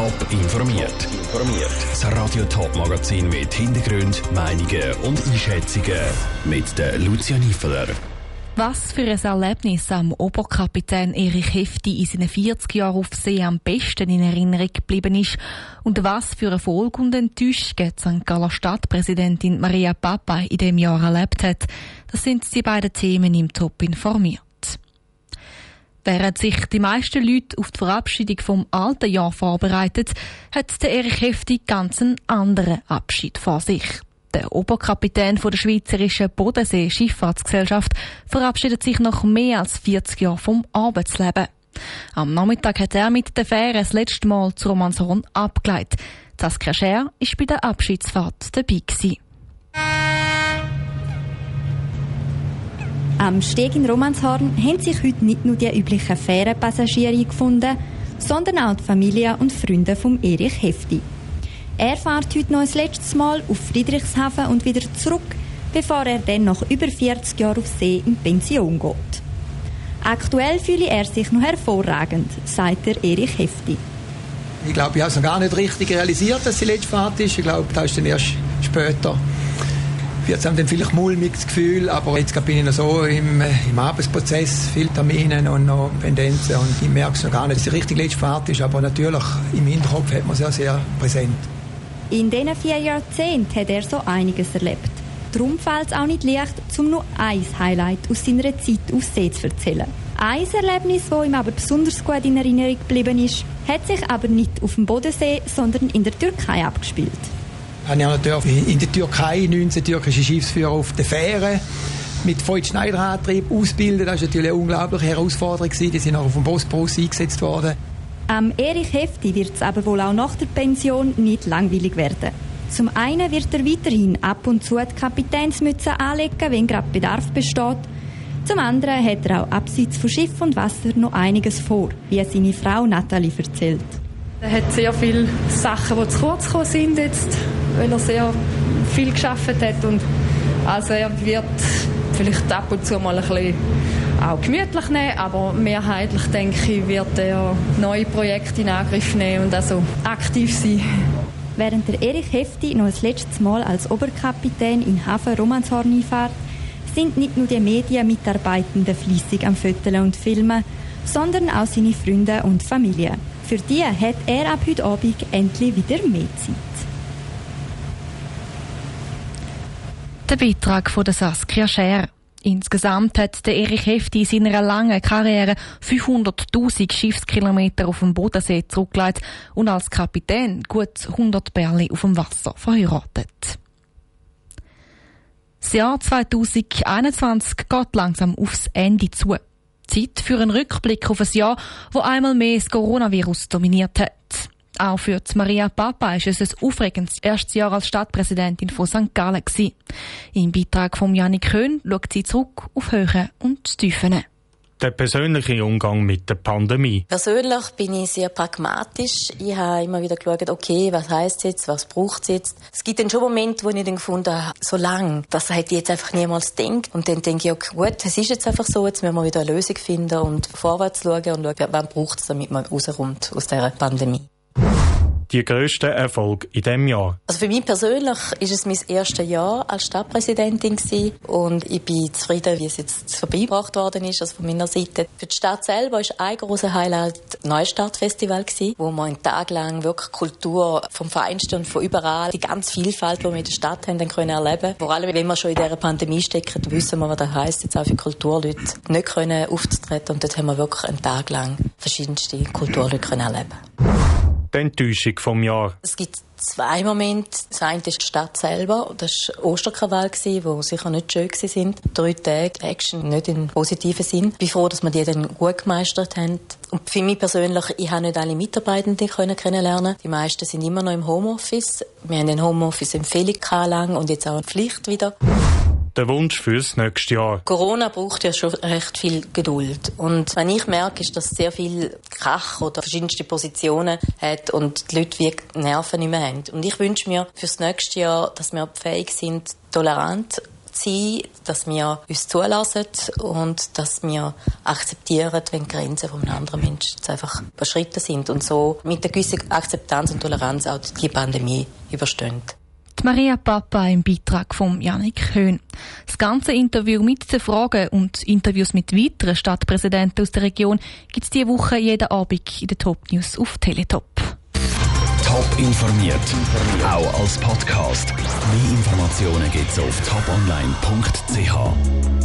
Top informiert. Informiert. Das Radio Top Magazin mit Hintergrund, Meinungen und Einschätzungen mit der Lucia Niefeler. Was für ein Erlebnis am Oberkapitän Erich Hefti in seinen 40 Jahren auf See am besten in Erinnerung geblieben ist und was für Erfolg und Enttäuschung St. Galler Stadtpräsidentin Maria Papa in dem Jahr erlebt hat, das sind die beiden Themen im Top informiert. Während sich die meisten Leute auf die Verabschiedung vom alten Jahr vorbereiten, hat der Erich Hefti ganz einen anderen Abschied vor sich. Der Oberkapitän der Schweizerischen Bodensee-Schifffahrtsgesellschaft verabschiedet sich nach mehr als 40 Jahren vom Arbeitsleben. Am Nachmittag hat er mit der Fähre das letzte Mal zu Romanshorn abgeleitet. Saskia Scher war bei der Abschiedsfahrt dabei. Gewesen. Am Steg in Romanshorn haben sich heute nicht nur die üblichen Fährenpassagiere gefunden, sondern auch die Familie und Freunde von Erich Hefti. Er fährt heute noch ein letztes Mal auf Friedrichshafen und wieder zurück, bevor er dann nach über 40 Jahren auf See in Pension geht. Aktuell fühle er sich noch hervorragend, sagt der Erich Hefti. Ich glaube, ich habe es noch gar nicht richtig realisiert, dass die letzte Fahrt ist. Ich glaube, das ist dann erst später. Jetzt haben dann vielleicht mulmiges Gefühl, aber jetzt bin ich noch so im, im Arbeitsprozess, viele Termine und noch Pendenzen und ich merke es noch gar nicht, dass die richtige letzte Fahrt ist, aber natürlich im Hinterkopf hat man sehr, sehr präsent. In diesen vier Jahrzehnten hat er so einiges erlebt. Darum fällt es auch nicht leicht, um nur ein Highlight aus seiner Zeit auf See zu erzählen. Ein Erlebnis, das ihm aber besonders gut in Erinnerung geblieben ist, hat sich aber nicht auf dem Bodensee, sondern in der Türkei abgespielt. Ich habe in der Türkei 19 türkische Schiffsführer auf der Fähre mit Voigt Schneiderantrieb ausbilden. Das war natürlich eine unglaubliche Herausforderung. Die sind auch auf dem Bosporus eingesetzt worden. Am Erich Hefti wird es aber wohl auch nach der Pension nicht langweilig werden. Zum einen wird er weiterhin ab und zu die Kapitänsmütze anlegen, wenn gerade Bedarf besteht. Zum anderen hat er auch abseits von Schiff und Wasser noch einiges vor, wie seine Frau Nathalie erzählt. Er hat sehr viele Sachen, die zu kurz gekommen sind jetzt, weil er sehr viel geschafft hat und also er wird vielleicht ab und zu mal ein bisschen auch gemütlich nehmen, aber mehrheitlich denke ich, wird er neue Projekte in Angriff nehmen und also aktiv sein. Während der Erich Hefti noch das letzte Mal als Oberkapitän in Hafen Romanshorn einfährt, sind nicht nur die Medienmitarbeitenden fließig am Foteln und Filmen, sondern auch seine Freunde und Familie. Für die hat er ab heute Abend endlich wieder mehr Zeit. Der Beitrag von der Saskia Scher. Insgesamt hat der Erich Hefti in seiner langen Karriere 500.000 Schiffskilometer auf dem Bodensee zurückgelegt und als Kapitän gut 100 Bärli auf dem Wasser verheiratet. Das Jahr 2021 geht langsam aufs Ende zu. Zeit für einen Rückblick auf ein Jahr, wo einmal mehr das Coronavirus dominiert hat. Auch für Maria Papa ist es ein aufregendes erstes Jahr als Stadtpräsidentin von St. Gallen. Im Beitrag von Janik Köhn schaut sie zurück auf Höhen und Tiefen der persönliche Umgang mit der Pandemie? Persönlich bin ich sehr pragmatisch. Ich habe immer wieder geschaut, okay, was heißt jetzt, was braucht es jetzt? Es gibt dann schon Momente, wo ich dann gefunden habe, so lang, das hätte ich jetzt einfach niemals gedacht. Und dann denke ich, okay, gut, es ist jetzt einfach so, jetzt müssen wir wieder eine Lösung finden und vorwärts schauen und schauen, wann braucht es, damit man rauskommt aus dieser Pandemie die grössten Erfolge in diesem Jahr? Also für mich persönlich ist es mein erstes Jahr als Stadtpräsidentin gewesen und ich bin zufrieden, wie es jetzt vorbeigebracht worden ist, also von meiner Seite. Für die Stadt selber ist ein großer Highlight das Neustartfestival gewesen, wo wir einen Tag lang wirklich Kultur vom Feinsten und von überall, die ganz Vielfalt, die wir in der Stadt haben, dann können erleben. Vor allem, wenn wir schon in dieser Pandemie stecken, wissen wir, was das heisst, jetzt auch für Kulturleute nicht können aufzutreten und dort haben wir wirklich einen Tag lang verschiedenste Kulturleute können erleben die Enttäuschung vom Jahr? Es gibt zwei Momente. Das eine ist die Stadt selber. Das war Osterkrawall, wo sicher nicht schön waren. Drei Tage Action, nicht im positiven Sinn. Ich bin froh, dass wir die dann gut gemeistert haben. Und für mich persönlich, ich habe nicht alle Mitarbeitenden kennenlernen Die meisten sind immer noch im Homeoffice. Wir haben den Homeoffice-Empfehlung lang und jetzt auch eine Pflicht wieder der Wunsch fürs nächste Jahr? Corona braucht ja schon recht viel Geduld. Und was ich merke, ist, dass sehr viel Krach oder verschiedenste Positionen hat und die Leute wie Nerven nicht mehr haben. Und ich wünsche mir fürs nächste Jahr, dass wir fähig sind, tolerant sein, dass wir uns zulassen und dass wir akzeptieren, wenn die Grenzen von einem anderen Menschen einfach überschritten sind und so mit einer gewissen Akzeptanz und Toleranz auch die Pandemie überstehen. Die Maria Papa im Beitrag von Janik Höhn. Das ganze Interview mit den Fragen und Interviews mit weiteren Stadtpräsidenten aus der Region gibt es diese Woche jeden Abend in den Top News auf Teletop. Top informiert, auch als Podcast. Mehr Informationen gibt es auf toponline.ch.